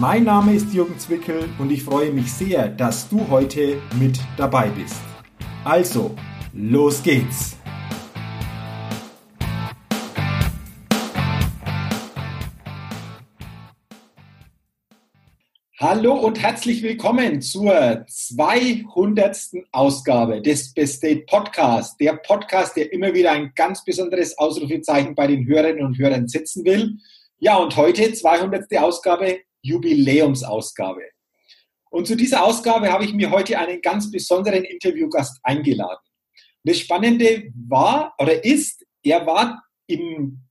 Mein Name ist Jürgen Zwickel und ich freue mich sehr, dass du heute mit dabei bist. Also, los geht's! Hallo und herzlich willkommen zur 200. Ausgabe des Best State Podcast. Der Podcast, der immer wieder ein ganz besonderes Ausrufezeichen bei den Hörerinnen und Hörern setzen will. Ja, und heute 200. Ausgabe Jubiläumsausgabe. Und zu dieser Ausgabe habe ich mir heute einen ganz besonderen Interviewgast eingeladen. das Spannende war oder ist, er war im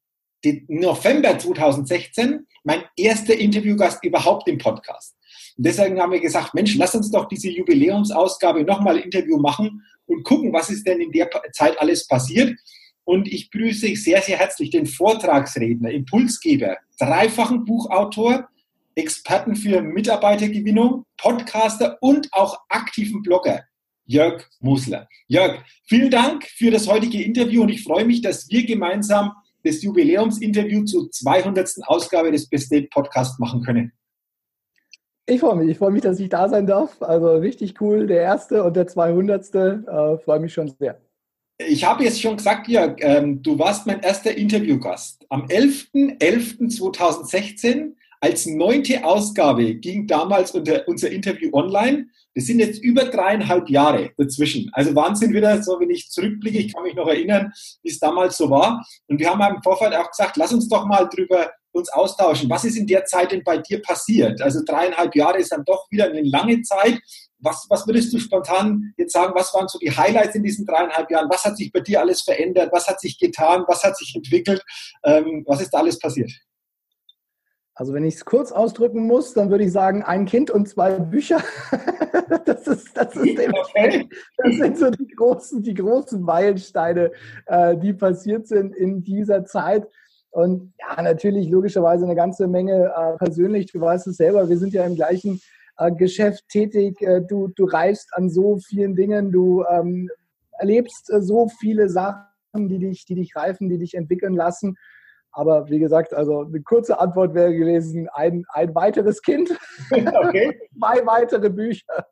November 2016 mein erster Interviewgast überhaupt im Podcast. Und deswegen haben wir gesagt, Mensch, lass uns doch diese Jubiläumsausgabe nochmal Interview machen und gucken, was ist denn in der Zeit alles passiert. Und ich grüße sehr, sehr herzlich den Vortragsredner, Impulsgeber, dreifachen Buchautor, Experten für Mitarbeitergewinnung, Podcaster und auch aktiven Blogger, Jörg Musler. Jörg, vielen Dank für das heutige Interview und ich freue mich, dass wir gemeinsam das Jubiläumsinterview zur 200. Ausgabe des Best Date Podcast machen können. Ich freue mich, ich freue mich, dass ich da sein darf. Also richtig cool, der erste und der 200. Äh, freue mich schon sehr. Ich habe jetzt schon gesagt, Jörg, ähm, du warst mein erster Interviewgast. Am 11.11.2016 als neunte Ausgabe ging damals unser, Interview online. Das sind jetzt über dreieinhalb Jahre dazwischen. Also Wahnsinn wieder, so wenn ich zurückblicke, ich kann mich noch erinnern, wie es damals so war. Und wir haben im Vorfeld auch gesagt, lass uns doch mal drüber uns austauschen. Was ist in der Zeit denn bei dir passiert? Also dreieinhalb Jahre ist dann doch wieder eine lange Zeit. Was, was würdest du spontan jetzt sagen, was waren so die Highlights in diesen dreieinhalb Jahren? Was hat sich bei dir alles verändert? Was hat sich getan? Was hat sich entwickelt? Ähm, was ist da alles passiert? Also wenn ich es kurz ausdrücken muss, dann würde ich sagen, ein Kind und zwei Bücher. das, ist, das, ist okay. das sind so die großen, die großen Meilensteine, äh, die passiert sind in dieser Zeit. Und ja, natürlich logischerweise eine ganze Menge äh, persönlich. Du weißt es selber, wir sind ja im gleichen äh, Geschäft tätig. Du, du reifst an so vielen Dingen, du ähm, erlebst so viele Sachen, die dich, die dich reifen, die dich entwickeln lassen. Aber wie gesagt, also eine kurze Antwort wäre gewesen, ein, ein weiteres Kind, okay. zwei weitere Bücher.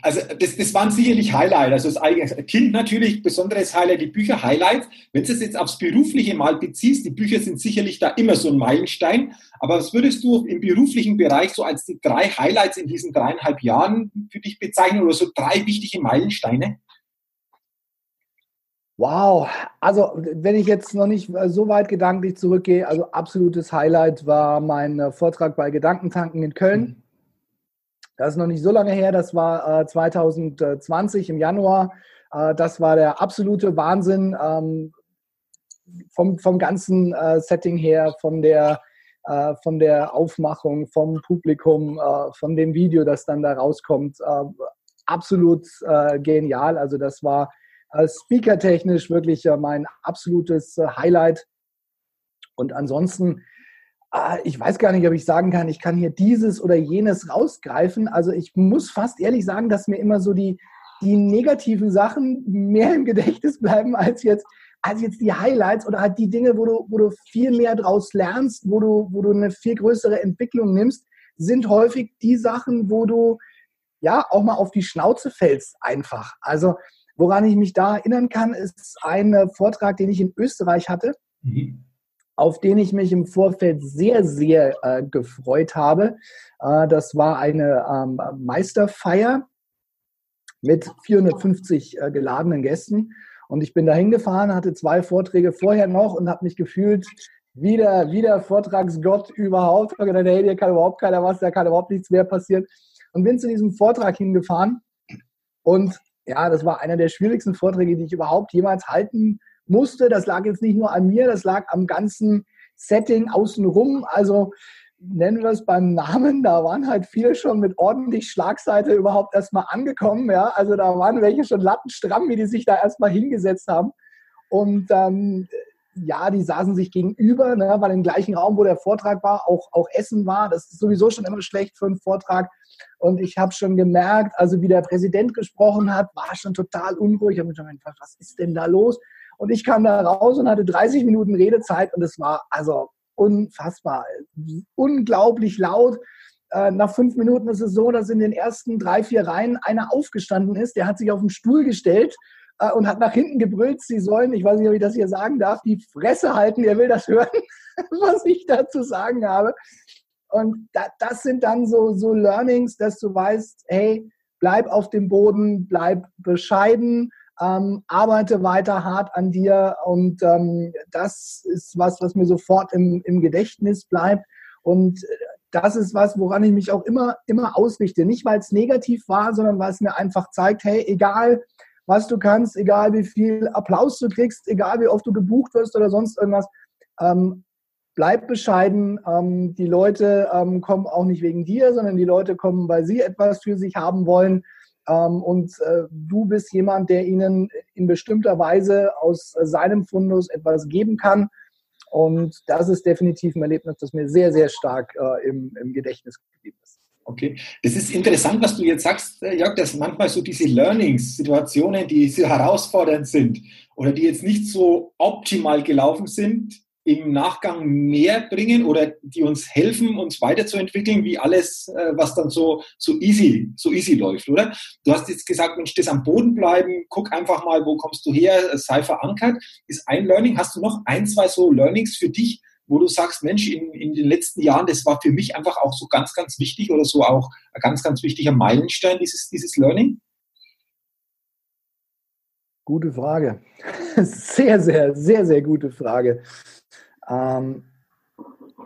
Also das, das waren sicherlich Highlights. Also das Kind natürlich besonderes Highlight, die Bücher Highlights. Wenn du es jetzt aufs Berufliche mal beziehst, die Bücher sind sicherlich da immer so ein Meilenstein. Aber was würdest du im beruflichen Bereich so als die drei Highlights in diesen dreieinhalb Jahren für dich bezeichnen oder so drei wichtige Meilensteine? Wow, also wenn ich jetzt noch nicht so weit gedanklich zurückgehe, also absolutes Highlight war mein äh, Vortrag bei Gedankentanken in Köln. Mhm. Das ist noch nicht so lange her, das war äh, 2020 im Januar. Äh, das war der absolute Wahnsinn ähm, vom, vom ganzen äh, Setting her, von der, äh, von der Aufmachung, vom Publikum, äh, von dem Video, das dann da rauskommt. absolut genial. Also das war speakertechnisch wirklich mein absolutes äh, Highlight. Und ansonsten, äh, ich weiß gar nicht, ob ich sagen kann, ich kann hier dieses oder jenes rausgreifen. Also ich muss fast ehrlich sagen, dass mir immer so die, die negativen Sachen mehr im Gedächtnis bleiben als jetzt, als jetzt die Highlights oder halt die Dinge, wo du, wo du viel mehr draus lernst, wo du, wo du eine viel größere Entwicklung nimmst, sind häufig die Sachen, wo du ja auch mal auf die Schnauze fällst einfach. Also Woran ich mich da erinnern kann, ist ein äh, Vortrag, den ich in Österreich hatte, mhm. auf den ich mich im Vorfeld sehr, sehr äh, gefreut habe. Äh, das war eine ähm, Meisterfeier mit 450 äh, geladenen Gästen. Und ich bin da hingefahren, hatte zwei Vorträge vorher noch und habe mich gefühlt wieder, wieder Vortragsgott überhaupt. Ich habe gedacht, hey, hier kann überhaupt keiner was, da kann überhaupt nichts mehr passieren. Und bin zu diesem Vortrag hingefahren und ja, das war einer der schwierigsten Vorträge, die ich überhaupt jemals halten musste. Das lag jetzt nicht nur an mir, das lag am ganzen Setting außenrum. Also nennen wir es beim Namen, da waren halt viele schon mit ordentlich Schlagseite überhaupt erstmal angekommen. Ja? Also da waren welche schon lattenstramm, wie die sich da erstmal hingesetzt haben. Und ähm, ja, die saßen sich gegenüber, ne, weil im gleichen Raum, wo der Vortrag war, auch, auch Essen war. Das ist sowieso schon immer schlecht für einen Vortrag. Und ich habe schon gemerkt, also wie der Präsident gesprochen hat, war schon total unruhig. Ich habe mich schon gefragt, was ist denn da los? Und ich kam da raus und hatte 30 Minuten Redezeit und es war also unfassbar, unglaublich laut. Äh, nach fünf Minuten ist es so, dass in den ersten drei, vier Reihen einer aufgestanden ist, der hat sich auf den Stuhl gestellt äh, und hat nach hinten gebrüllt, sie sollen, ich weiß nicht, ob ich das hier sagen darf, die Fresse halten, er will das hören, was ich dazu sagen habe. Und da, das sind dann so, so Learnings, dass du weißt, hey, bleib auf dem Boden, bleib bescheiden, ähm, arbeite weiter hart an dir und ähm, das ist was, was mir sofort im, im Gedächtnis bleibt. Und das ist was, woran ich mich auch immer, immer ausrichte. Nicht, weil es negativ war, sondern weil es mir einfach zeigt, hey, egal was du kannst, egal wie viel Applaus du kriegst, egal wie oft du gebucht wirst oder sonst irgendwas, ähm, bleib bescheiden. Ähm, die Leute ähm, kommen auch nicht wegen dir, sondern die Leute kommen, weil sie etwas für sich haben wollen. Ähm, und äh, du bist jemand, der ihnen in bestimmter Weise aus seinem Fundus etwas geben kann. Und das ist definitiv ein Erlebnis, das mir sehr, sehr stark äh, im, im Gedächtnis geblieben ist. Okay, das ist interessant, was du jetzt sagst, äh, Jörg, dass manchmal so diese Learnings, Situationen, die so herausfordernd sind oder die jetzt nicht so optimal gelaufen sind, im Nachgang mehr bringen oder die uns helfen, uns weiterzuentwickeln, wie alles, äh, was dann so, so easy, so easy läuft, oder? Du hast jetzt gesagt, Mensch, das am Boden bleiben, guck einfach mal, wo kommst du her, sei verankert, ist ein Learning. Hast du noch ein, zwei so Learnings für dich, wo du sagst, Mensch, in, in den letzten Jahren, das war für mich einfach auch so ganz, ganz wichtig oder so auch ein ganz, ganz wichtiger Meilenstein, dieses, dieses Learning? Gute Frage. Sehr, sehr, sehr, sehr gute Frage. Ähm,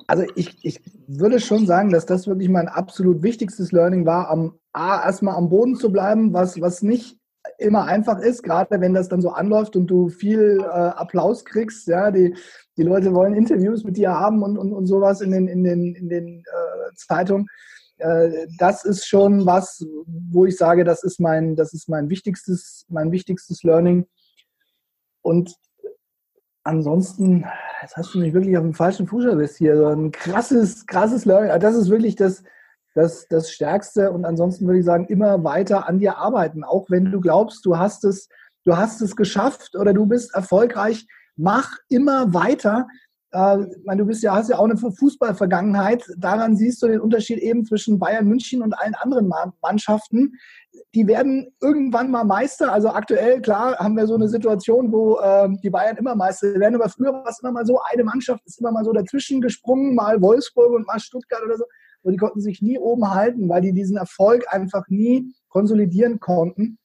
also ich, ich würde schon sagen, dass das wirklich mein absolut wichtigstes Learning war, am A, erstmal am Boden zu bleiben, was, was nicht immer einfach ist, gerade wenn das dann so anläuft und du viel äh, Applaus kriegst. Ja, die, die Leute wollen Interviews mit dir haben und, und, und sowas in den, in den, in den äh, Zeitungen. Äh, das ist schon was, wo ich sage, das ist mein, das ist mein wichtigstes, mein wichtigstes Learning. Und ansonsten, jetzt hast du mich wirklich auf dem falschen Fuß erwischt hier. So ein krasses, krasses Learning. Also das ist wirklich das, das, das Stärkste. Und ansonsten würde ich sagen, immer weiter an dir arbeiten. Auch wenn du glaubst, du hast es, du hast es geschafft oder du bist erfolgreich, mach immer weiter. Äh, meine, du bist ja, hast ja auch eine Fußballvergangenheit. Daran siehst du den Unterschied eben zwischen Bayern München und allen anderen Mannschaften die werden irgendwann mal Meister. Also aktuell, klar, haben wir so eine Situation, wo äh, die Bayern immer Meister werden. Aber früher war es immer mal so, eine Mannschaft ist immer mal so dazwischen gesprungen, mal Wolfsburg und mal Stuttgart oder so. Und die konnten sich nie oben halten, weil die diesen Erfolg einfach nie konsolidieren konnten.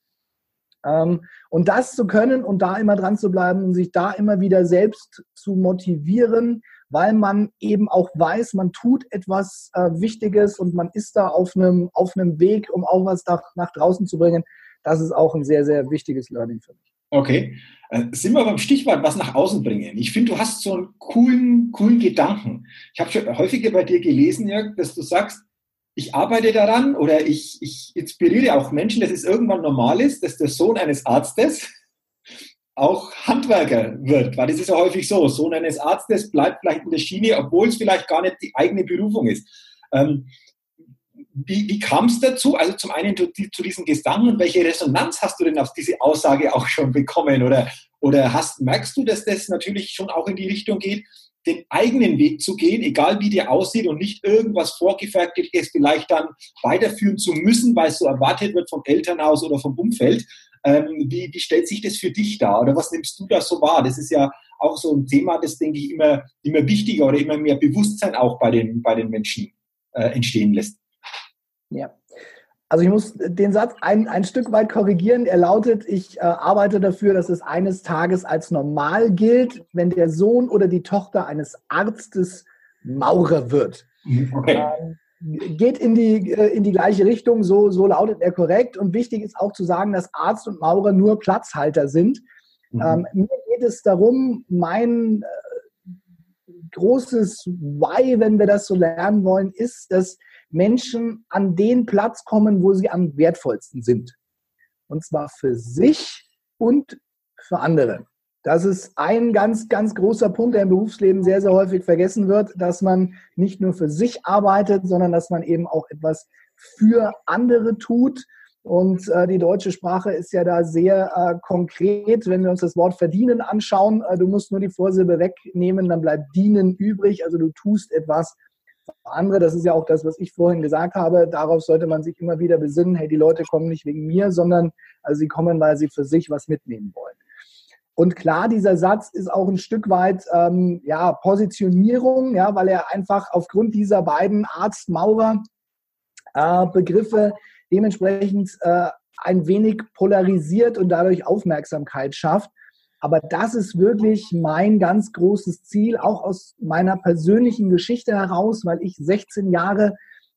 Ähm, und das zu können und da immer dran zu bleiben und sich da immer wieder selbst zu motivieren, weil man eben auch weiß, man tut etwas äh, Wichtiges und man ist da auf einem, auf einem Weg, um auch was nach, draußen zu bringen. Das ist auch ein sehr, sehr wichtiges Learning für mich. Okay. Äh, sind wir beim Stichwort, was nach außen bringen. Ich finde, du hast so einen coolen, coolen Gedanken. Ich habe schon häufiger bei dir gelesen, Jörg, dass du sagst, ich arbeite daran oder ich, ich inspiriere auch Menschen, dass es irgendwann normal ist, dass der Sohn eines Arztes auch Handwerker wird, weil das ist ja häufig so. Sohn eines Arztes bleibt vielleicht in der Schiene, obwohl es vielleicht gar nicht die eigene Berufung ist. Ähm, wie, wie kam es dazu? Also zum einen zu, zu diesen Gedanken und welche Resonanz hast du denn auf diese Aussage auch schon bekommen? Oder, oder hast, merkst du, dass das natürlich schon auch in die Richtung geht, den eigenen Weg zu gehen, egal wie der aussieht und nicht irgendwas vorgefertigtes vielleicht dann weiterführen zu müssen, weil es so erwartet wird vom Elternhaus oder vom Umfeld, ähm, wie, wie stellt sich das für dich dar oder was nimmst du da so wahr? Das ist ja auch so ein Thema, das denke ich immer, immer wichtiger oder immer mehr Bewusstsein auch bei den, bei den Menschen äh, entstehen lässt. Ja. Also ich muss den Satz ein, ein Stück weit korrigieren. Er lautet, ich äh, arbeite dafür, dass es eines Tages als normal gilt, wenn der Sohn oder die Tochter eines Arztes Maurer wird. Okay. Ähm, geht in die, äh, in die gleiche Richtung, so, so lautet er korrekt. Und wichtig ist auch zu sagen, dass Arzt und Maurer nur Platzhalter sind. Mhm. Ähm, mir geht es darum, mein, äh, großes Why, wenn wir das so lernen wollen, ist, dass Menschen an den Platz kommen, wo sie am wertvollsten sind. Und zwar für sich und für andere. Das ist ein ganz, ganz großer Punkt, der im Berufsleben sehr, sehr häufig vergessen wird, dass man nicht nur für sich arbeitet, sondern dass man eben auch etwas für andere tut. Und äh, die deutsche Sprache ist ja da sehr äh, konkret. Wenn wir uns das Wort verdienen anschauen, äh, du musst nur die Vorsilbe wegnehmen, dann bleibt dienen übrig. Also du tust etwas andere. Das ist ja auch das, was ich vorhin gesagt habe. Darauf sollte man sich immer wieder besinnen. Hey, die Leute kommen nicht wegen mir, sondern also sie kommen, weil sie für sich was mitnehmen wollen. Und klar, dieser Satz ist auch ein Stück weit ähm, ja, Positionierung, ja, weil er einfach aufgrund dieser beiden Arzt-Maurer-Begriffe äh, dementsprechend äh, ein wenig polarisiert und dadurch Aufmerksamkeit schafft. Aber das ist wirklich mein ganz großes Ziel, auch aus meiner persönlichen Geschichte heraus, weil ich 16 Jahre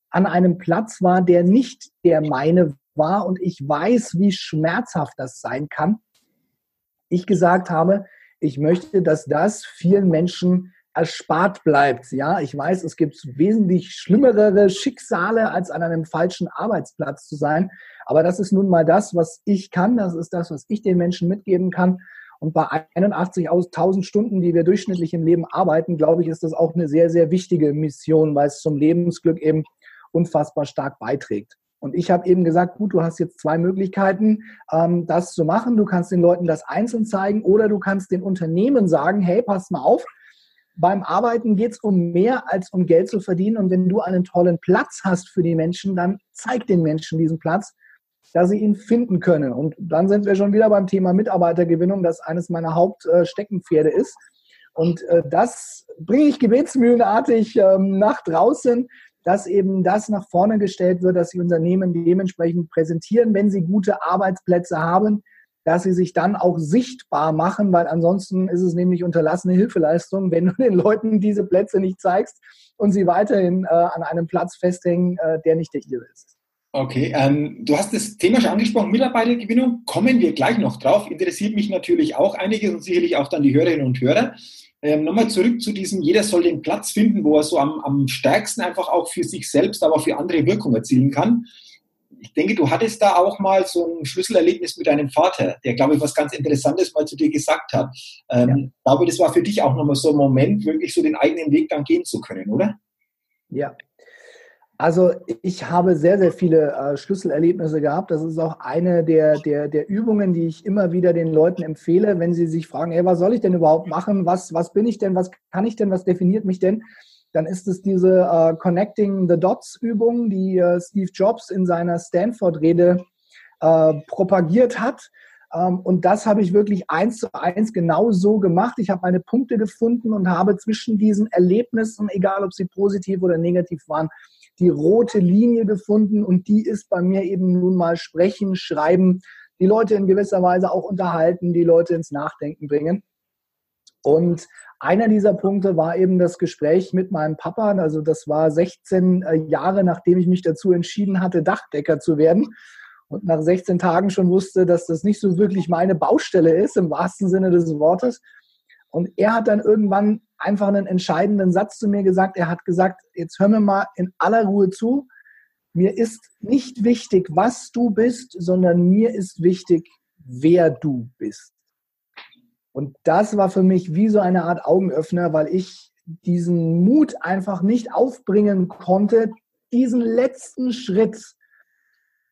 an einem Platz war, der nicht der meine war und ich weiß, wie schmerzhaft das sein kann ich gesagt habe, ich möchte, dass das vielen Menschen erspart bleibt. Ja, ich weiß, es gibt wesentlich schlimmere Schicksale, als an einem falschen Arbeitsplatz zu sein. Aber das ist nun mal das, was ich kann. Das ist das, was ich den Menschen mitgeben kann. Und bei 81.000 Stunden, die wir durchschnittlich im Leben arbeiten, glaube ich, ist das auch eine sehr, sehr wichtige Mission, weil es zum Lebensglück eben unfassbar stark beiträgt. Und ich habe eben gesagt, gut, du hast jetzt zwei Möglichkeiten, ähm, das zu machen. Du kannst den Leuten das einzeln zeigen oder du kannst den Unternehmen sagen, hey, pass mal auf, beim Arbeiten geht es um mehr als um Geld zu verdienen. Und wenn du einen tollen Platz hast für die Menschen, dann zeig den Menschen diesen Platz, dass sie ihn finden können. Und dann sind wir schon wieder beim Thema Mitarbeitergewinnung, das eines meiner Hauptsteckenpferde ist. Und äh, das bringe ich gebetsmühlenartig ähm, nach draußen, dass eben das nach vorne gestellt wird, dass die Unternehmen dementsprechend präsentieren, wenn sie gute Arbeitsplätze haben, dass sie sich dann auch sichtbar machen, weil ansonsten ist es nämlich unterlassene Hilfeleistung, wenn du den Leuten diese Plätze nicht zeigst und sie weiterhin äh, an einem Platz festhängen, äh, der nicht der ihre ist. Okay, ähm, du hast das Thema schon angesprochen, Mitarbeitergewinnung, kommen wir gleich noch drauf. Interessiert mich natürlich auch einiges und sicherlich auch dann die Hörerinnen und Hörer. Ähm, Nochmal zurück zu diesem, jeder soll den Platz finden, wo er so am, am stärksten einfach auch für sich selbst, aber auch für andere Wirkung erzielen kann. Ich denke, du hattest da auch mal so ein Schlüsselerlebnis mit deinem Vater, der, glaube ich, was ganz Interessantes mal zu dir gesagt hat. Ähm, ja. Ich glaube, das war für dich auch nochmal so ein Moment, wirklich so den eigenen Weg dann gehen zu können, oder? Ja, also ich habe sehr, sehr viele äh, Schlüsselerlebnisse gehabt. Das ist auch eine der, der, der Übungen, die ich immer wieder den Leuten empfehle, wenn sie sich fragen, hey, was soll ich denn überhaupt machen? Was, was bin ich denn? Was kann ich denn? Was definiert mich denn? Dann ist es diese äh, Connecting the Dots Übung, die äh, Steve Jobs in seiner Stanford-Rede äh, propagiert hat. Ähm, und das habe ich wirklich eins zu eins genau so gemacht. Ich habe meine Punkte gefunden und habe zwischen diesen Erlebnissen, egal ob sie positiv oder negativ waren, die rote Linie gefunden und die ist bei mir eben nun mal sprechen, schreiben, die Leute in gewisser Weise auch unterhalten, die Leute ins Nachdenken bringen. Und einer dieser Punkte war eben das Gespräch mit meinem Papa. Also das war 16 äh, Jahre, nachdem ich mich dazu entschieden hatte, Dachdecker zu werden. Und nach 16 Tagen schon wusste, dass das nicht so wirklich meine Baustelle ist, im wahrsten Sinne des Wortes. Und er hat dann irgendwann einfach einen entscheidenden Satz zu mir gesagt. Er hat gesagt, jetzt hör mir mal in aller Ruhe zu. Mir ist nicht wichtig, was du bist, sondern mir ist wichtig, wer du bist. Und das war für mich wie so eine Art Augenöffner, weil ich diesen Mut einfach nicht aufbringen konnte, diesen letzten Schritt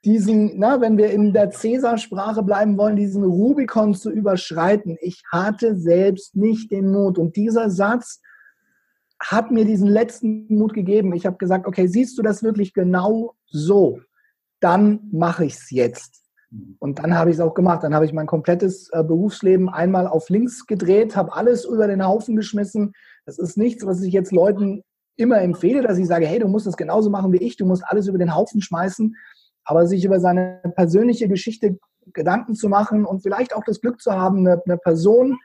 diesen, na, wenn wir in der Cäsarsprache bleiben wollen, diesen Rubikon zu überschreiten. Ich hatte selbst nicht den Mut. Und dieser Satz hat mir diesen letzten Mut gegeben. Ich habe gesagt, okay, siehst du das wirklich genau so? Dann mache ich es jetzt. Und dann habe ich es auch gemacht. Dann habe ich mein komplettes äh, Berufsleben einmal auf links gedreht, habe alles über den Haufen geschmissen. Das ist nichts, was ich jetzt Leuten immer empfehle, dass ich sage, hey, du musst es genauso machen wie ich, du musst alles über den Haufen schmeißen, aber sich über seine persönliche Geschichte Gedanken zu machen und vielleicht auch das Glück zu haben, eine, eine Person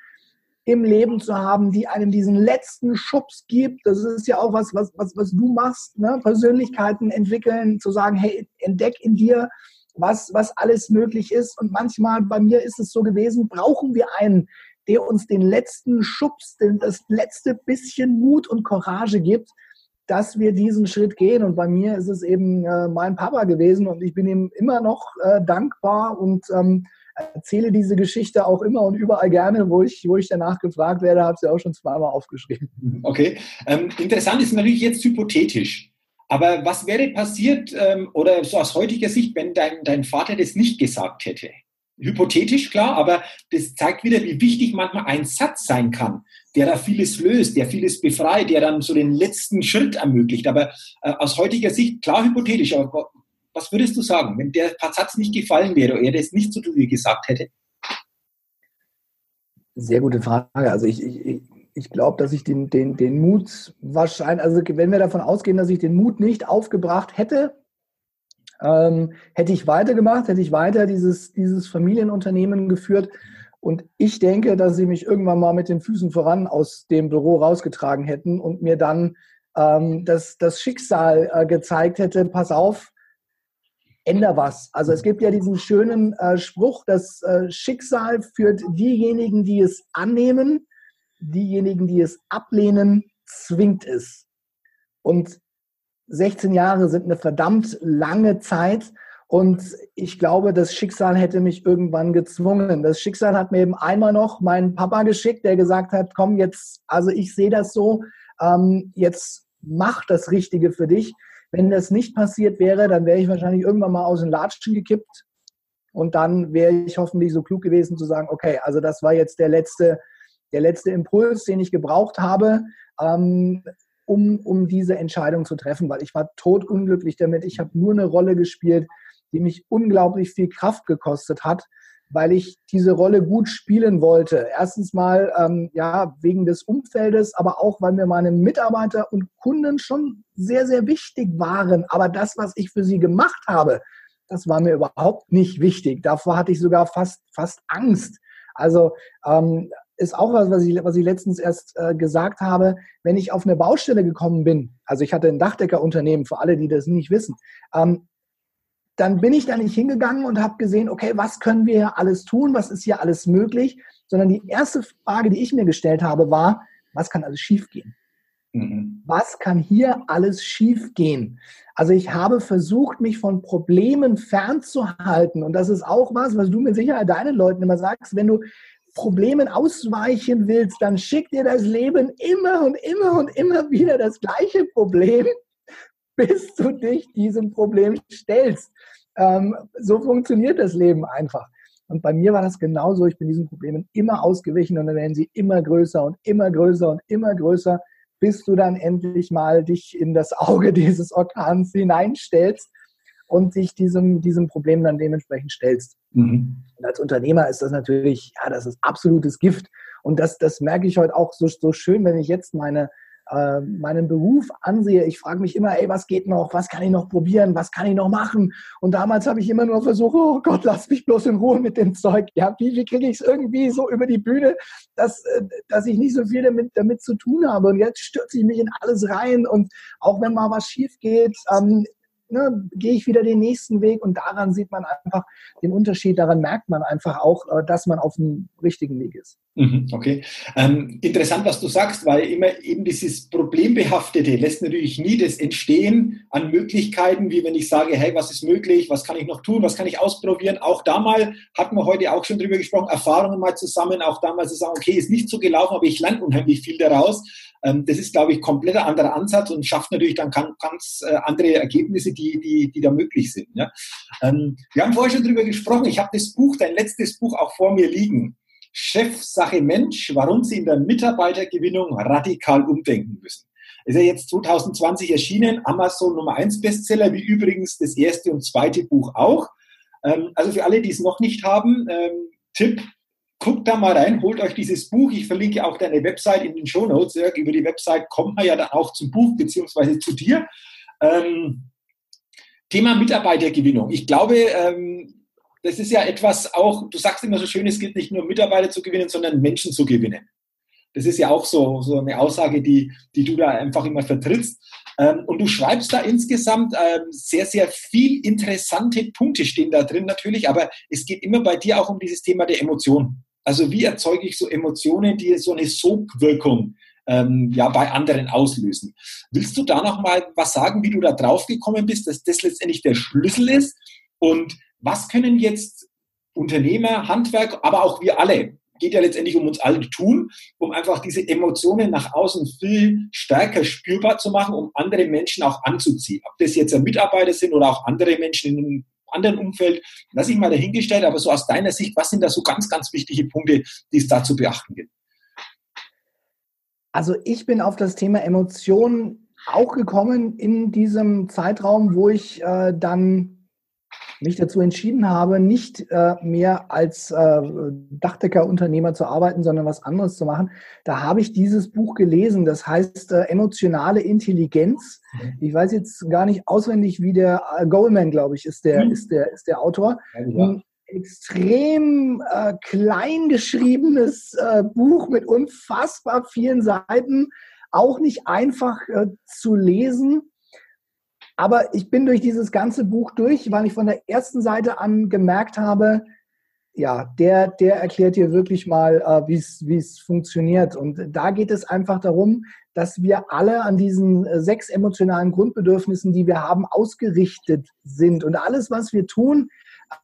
im Leben zu haben, die einem diesen letzten Schubs gibt. Das ist ja auch was, was, was, was du machst, ne? Persönlichkeiten entwickeln, zu sagen, hey, entdeck in dir, was, was alles möglich ist. Und manchmal bei mir ist es so gewesen, brauchen wir einen, der uns den letzten Schubs, das letzte bisschen Mut und Courage gibt, dass wir diesen Schritt gehen. Und bei mir ist es eben äh, mein Papa gewesen und ich bin ihm immer noch äh, dankbar und ähm, erzähle diese Geschichte auch immer und überall gerne, wo ich, wo ich danach gefragt werde, habe sie auch schon zweimal aufgeschrieben. Okay. Ähm, interessant ist natürlich jetzt hypothetisch. Aber was wäre passiert ähm, oder so aus heutiger Sicht, wenn dein, dein Vater das nicht gesagt hätte? Hypothetisch, klar, aber das zeigt wieder, wie wichtig manchmal ein Satz sein kann, der da vieles löst, der vieles befreit, der dann so den letzten Schritt ermöglicht. Aber äh, aus heutiger Sicht, klar hypothetisch, aber was würdest du sagen, wenn der Satz nicht gefallen wäre oder er das nicht zu dir gesagt hätte? Sehr gute Frage. Also ich, ich, ich glaube, dass ich den, den, den Mut wahrscheinlich, also wenn wir davon ausgehen, dass ich den Mut nicht aufgebracht hätte, ähm, hätte ich weitergemacht, hätte ich weiter dieses, dieses Familienunternehmen geführt. Und ich denke, dass sie mich irgendwann mal mit den Füßen voran aus dem Büro rausgetragen hätten und mir dann ähm, das, das Schicksal äh, gezeigt hätte, pass auf, änder was. Also es gibt ja diesen schönen äh, Spruch, das äh, Schicksal führt diejenigen, die es annehmen, diejenigen, die es ablehnen, zwingt es. Und 16 Jahre sind eine verdammt lange Zeit. Und ich glaube, das Schicksal hätte mich irgendwann gezwungen. Das Schicksal hat mir eben einmal noch meinen Papa geschickt, der gesagt hat, komm jetzt, also ich sehe das so, ähm, jetzt mach das Richtige für dich. Wenn das nicht passiert wäre, dann wäre ich wahrscheinlich irgendwann mal aus den Latschen gekippt. Und dann wäre ich hoffentlich so klug gewesen zu sagen, okay, also das war jetzt der letzte, der letzte Impuls, den ich gebraucht habe. Ähm, um, um diese Entscheidung zu treffen, weil ich war totunglücklich damit. Ich habe nur eine Rolle gespielt, die mich unglaublich viel Kraft gekostet hat, weil ich diese Rolle gut spielen wollte. Erstens mal ähm, ja wegen des Umfeldes, aber auch weil mir meine Mitarbeiter und Kunden schon sehr sehr wichtig waren. Aber das, was ich für sie gemacht habe, das war mir überhaupt nicht wichtig. Davor hatte ich sogar fast fast Angst. Also ähm, ist auch was, was ich, was ich letztens erst äh, gesagt habe. Wenn ich auf eine Baustelle gekommen bin, also ich hatte ein Dachdeckerunternehmen, für alle, die das nicht wissen, ähm, dann bin ich da nicht hingegangen und habe gesehen, okay, was können wir hier alles tun, was ist hier alles möglich, sondern die erste Frage, die ich mir gestellt habe, war, was kann alles schiefgehen? Mhm. Was kann hier alles schiefgehen? Also ich habe versucht, mich von Problemen fernzuhalten. Und das ist auch was, was du mit Sicherheit deinen Leuten immer sagst. Wenn du Problemen ausweichen willst, dann schickt dir das Leben immer und immer und immer wieder das gleiche Problem, bis du dich diesem Problem stellst. Ähm, so funktioniert das Leben einfach. Und bei mir war das genauso. Ich bin diesen Problemen immer ausgewichen und dann werden sie immer größer und immer größer und immer größer, bis du dann endlich mal dich in das Auge dieses Orkans hineinstellst und dich diesem, diesem Problem dann dementsprechend stellst. Mhm. Und als Unternehmer ist das natürlich, ja, das ist absolutes Gift. Und das, das merke ich heute auch so, so schön, wenn ich jetzt meine, äh, meinen Beruf ansehe. Ich frage mich immer, ey, was geht noch? Was kann ich noch probieren? Was kann ich noch machen? Und damals habe ich immer nur versucht, oh Gott, lass mich bloß in Ruhe mit dem Zeug. Ja, wie, wie kriege ich es irgendwie so über die Bühne, dass, äh, dass ich nicht so viel damit, damit zu tun habe? Und jetzt stürze ich mich in alles rein. Und auch wenn mal was schief geht, ähm, ne, gehe ich wieder den nächsten Weg und daran sieht man einfach den Unterschied, daran merkt man einfach auch, äh, dass man auf dem richtigen Weg ist. Mhm, okay. Ähm, interessant, was du sagst, weil immer eben dieses Problembehaftete lässt natürlich nie das Entstehen an Möglichkeiten, wie wenn ich sage, hey, was ist möglich, was kann ich noch tun, was kann ich ausprobieren. Auch da mal, hatten wir heute auch schon drüber gesprochen, Erfahrungen mal zusammen, auch damals zu sagen, okay, ist nicht so gelaufen, aber ich lerne unheimlich viel daraus. Ähm, das ist, glaube ich, kompletter anderer Ansatz und schafft natürlich dann ganz äh, andere Ergebnisse, die, die, die da möglich sind. Ja? Ähm, wir haben vorher schon drüber gesprochen. Ich habe das Buch, dein letztes Buch auch vor mir liegen. Chefsache Mensch, warum Sie in der Mitarbeitergewinnung radikal umdenken müssen. Ist ja jetzt 2020 erschienen, Amazon Nummer 1 Bestseller, wie übrigens das erste und zweite Buch auch. Ähm, also für alle, die es noch nicht haben, Tipp, guckt da mal rein, holt euch dieses Buch. Ich verlinke auch deine Website in den Show Notes. Über die Website kommt man ja dann auch zum Buch beziehungsweise zu dir. Ähm, Thema Mitarbeitergewinnung. Ich glaube, ähm, das ist ja etwas auch, du sagst immer so schön, es geht nicht nur Mitarbeiter zu gewinnen, sondern Menschen zu gewinnen. Das ist ja auch so, so eine Aussage, die, die du da einfach immer vertrittst. Ähm, und du schreibst da insgesamt ähm, sehr, sehr viel interessante Punkte stehen da drin natürlich, aber es geht immer bei dir auch um dieses Thema der Emotion. Also wie erzeuge ich so Emotionen, die so eine Sogwirkung ähm, ja, bei anderen auslösen. Willst du da noch mal was sagen, wie du da drauf gekommen bist, dass das letztendlich der Schlüssel ist? Und was können jetzt Unternehmer, Handwerk, aber auch wir alle, geht ja letztendlich um uns alle tun, um einfach diese Emotionen nach außen viel stärker spürbar zu machen, um andere Menschen auch anzuziehen. Ob das jetzt Mitarbeiter sind oder auch andere Menschen in einem anderen Umfeld, lass ich mal dahingestellt, aber so aus deiner Sicht, was sind da so ganz, ganz wichtige Punkte, die es da zu beachten gibt? Also ich bin auf das Thema Emotionen auch gekommen in diesem Zeitraum, wo ich äh, dann mich dazu entschieden habe, nicht äh, mehr als äh, Dachdeckerunternehmer zu arbeiten, sondern was anderes zu machen. Da habe ich dieses Buch gelesen, das heißt äh, Emotionale Intelligenz. Mhm. Ich weiß jetzt gar nicht auswendig, wie der äh, Goldman, glaube ich, ist der, mhm. ist der, ist der Autor. Ja, extrem äh, klein geschriebenes äh, Buch mit unfassbar vielen Seiten, auch nicht einfach äh, zu lesen. Aber ich bin durch dieses ganze Buch durch, weil ich von der ersten Seite an gemerkt habe, ja, der, der erklärt dir wirklich mal, äh, wie es funktioniert. Und da geht es einfach darum, dass wir alle an diesen äh, sechs emotionalen Grundbedürfnissen, die wir haben, ausgerichtet sind. Und alles, was wir tun,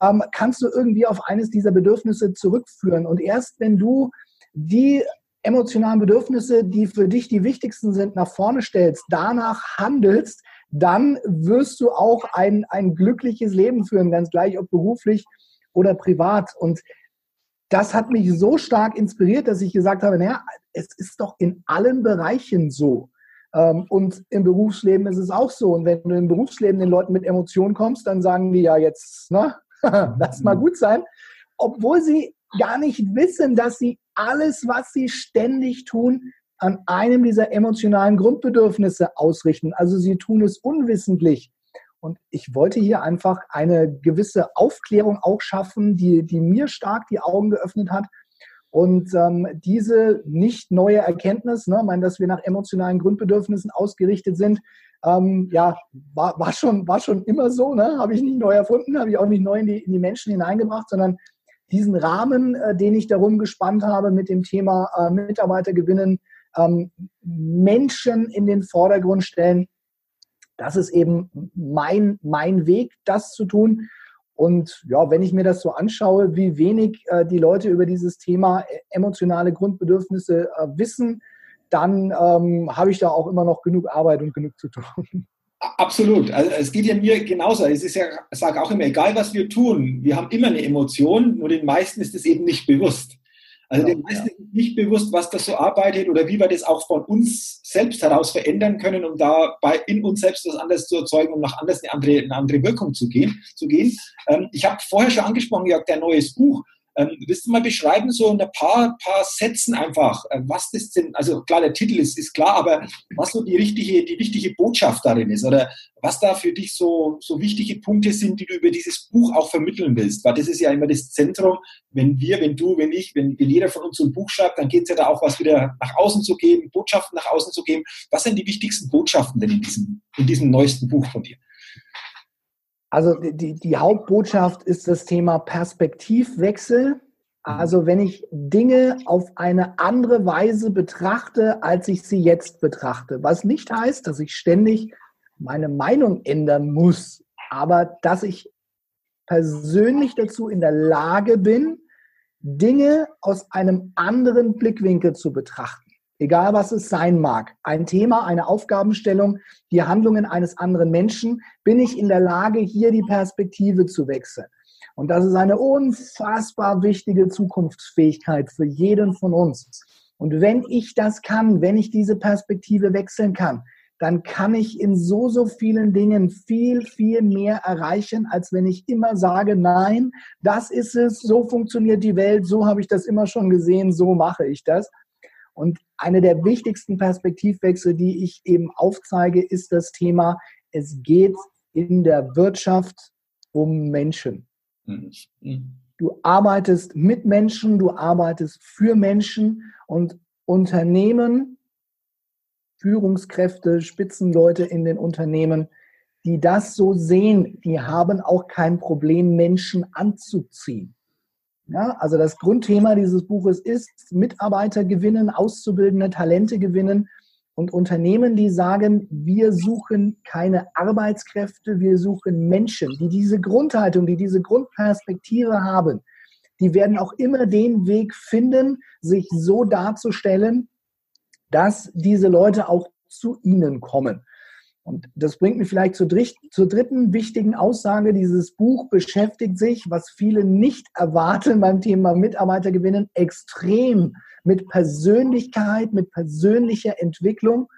ähm, kannst du irgendwie auf eines dieser Bedürfnisse zurückführen. Und erst wenn du die emotionalen Bedürfnisse, die für dich die wichtigsten sind, nach vorne stellst, danach handelst, dann wirst du auch ein, ein glückliches Leben führen, ganz gleich ob beruflich oder privat. Und das hat mich so stark inspiriert, dass ich gesagt habe, naja, es ist doch in allen Bereichen so. Ähm, und im Berufsleben ist es auch so. Und wenn du im Berufsleben den Leuten mit Emotionen kommst, dann sagen die ja jetzt, ne, lass mal gut sein, obwohl sie gar nicht wissen, dass sie alles, was sie ständig tun, an einem dieser emotionalen Grundbedürfnisse ausrichten. Also sie tun es unwissentlich. Und ich wollte hier einfach eine gewisse Aufklärung auch schaffen, die, die mir stark die Augen geöffnet hat. Und ähm, diese nicht neue Erkenntnis, ne, meine, dass wir nach emotionalen Grundbedürfnissen ausgerichtet sind, ähm, ja, war, war, schon, war schon immer so, ne? habe ich nicht neu erfunden, habe ich auch nicht neu in die, in die Menschen hineingebracht, sondern diesen Rahmen, äh, den ich darum gespannt habe mit dem Thema äh, Mitarbeiter gewinnen, ähm, Menschen in den Vordergrund stellen, das ist eben mein, mein Weg, das zu tun. Und ja, wenn ich mir das so anschaue, wie wenig äh, die Leute über dieses Thema äh, emotionale Grundbedürfnisse äh, wissen, dann ähm, habe ich da auch immer noch genug Arbeit und genug zu tun. Absolut. Also es geht ja mir genauso. Es ist ja, ich sage auch immer, egal was wir tun, wir haben immer eine Emotion, nur den meisten ist es eben nicht bewusst. Also ja, den meisten ja. ist nicht bewusst, was das so arbeitet oder wie wir das auch von uns selbst heraus verändern können, um dabei in uns selbst was anderes zu erzeugen, um nach anders eine andere, eine andere Wirkung zu gehen. Zu gehen. Ähm, ich habe vorher schon angesprochen, Jörg, der neues Buch. Ähm, willst du mal beschreiben, so in ein paar, paar Sätzen einfach, äh, was das denn, also klar, der Titel ist, ist klar, aber was so die richtige, die wichtige Botschaft darin ist oder was da für dich so, so wichtige Punkte sind, die du über dieses Buch auch vermitteln willst. Weil das ist ja immer das Zentrum, wenn wir, wenn du, wenn ich, wenn, wenn jeder von uns so ein Buch schreibt, dann geht es ja da auch was wieder nach außen zu geben, Botschaften nach außen zu geben. Was sind die wichtigsten Botschaften denn in diesem, in diesem neuesten Buch von dir? Also die, die Hauptbotschaft ist das Thema Perspektivwechsel. Also wenn ich Dinge auf eine andere Weise betrachte, als ich sie jetzt betrachte. Was nicht heißt, dass ich ständig meine Meinung ändern muss, aber dass ich persönlich dazu in der Lage bin, Dinge aus einem anderen Blickwinkel zu betrachten egal was es sein mag, ein Thema, eine Aufgabenstellung, die Handlungen eines anderen Menschen, bin ich in der Lage, hier die Perspektive zu wechseln. Und das ist eine unfassbar wichtige Zukunftsfähigkeit für jeden von uns. Und wenn ich das kann, wenn ich diese Perspektive wechseln kann, dann kann ich in so, so vielen Dingen viel, viel mehr erreichen, als wenn ich immer sage, nein, das ist es, so funktioniert die Welt, so habe ich das immer schon gesehen, so mache ich das. Und eine der wichtigsten Perspektivwechsel, die ich eben aufzeige, ist das Thema, es geht in der Wirtschaft um Menschen. Du arbeitest mit Menschen, du arbeitest für Menschen und Unternehmen, Führungskräfte, Spitzenleute in den Unternehmen, die das so sehen, die haben auch kein Problem, Menschen anzuziehen. Ja, also das Grundthema dieses Buches ist Mitarbeiter gewinnen, auszubildende Talente gewinnen und Unternehmen, die sagen, wir suchen keine Arbeitskräfte, wir suchen Menschen, die diese Grundhaltung, die diese Grundperspektive haben, die werden auch immer den Weg finden, sich so darzustellen, dass diese Leute auch zu ihnen kommen. Und das bringt mich vielleicht zur, zur, dritten wichtigen Aussage. Dieses Buch beschäftigt sich, was viele nicht erwarten beim Thema Mitarbeitergewinnen, extrem mit Persönlichkeit, mit persönlicher Entwicklung.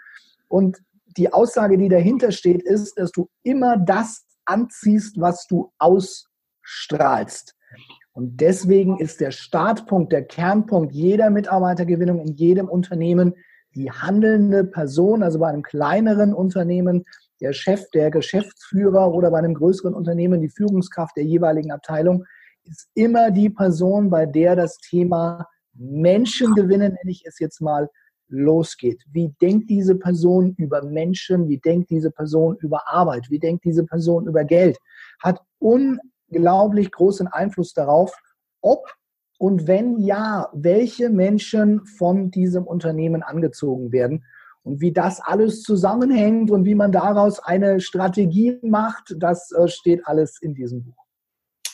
Und die Aussage, die dahinter steht, ist, dass du immer das anziehst, was du ausstrahlst. Und deswegen ist der Startpunkt, der Kernpunkt jeder Mitarbeitergewinnung in jedem Unternehmen die handelnde Person, also bei einem kleineren Unternehmen der Chef, der Geschäftsführer oder bei einem größeren Unternehmen die Führungskraft der jeweiligen Abteilung, ist immer die Person, bei der das Thema Menschen gewinnen, nenne ich es jetzt mal, losgeht. Wie denkt diese Person über Menschen? Wie denkt diese Person über Arbeit? Wie denkt diese Person über Geld? Hat unglaublich großen Einfluss darauf, ob und wenn ja, welche Menschen von diesem Unternehmen angezogen werden und wie das alles zusammenhängt und wie man daraus eine Strategie macht, das äh, steht alles in diesem Buch.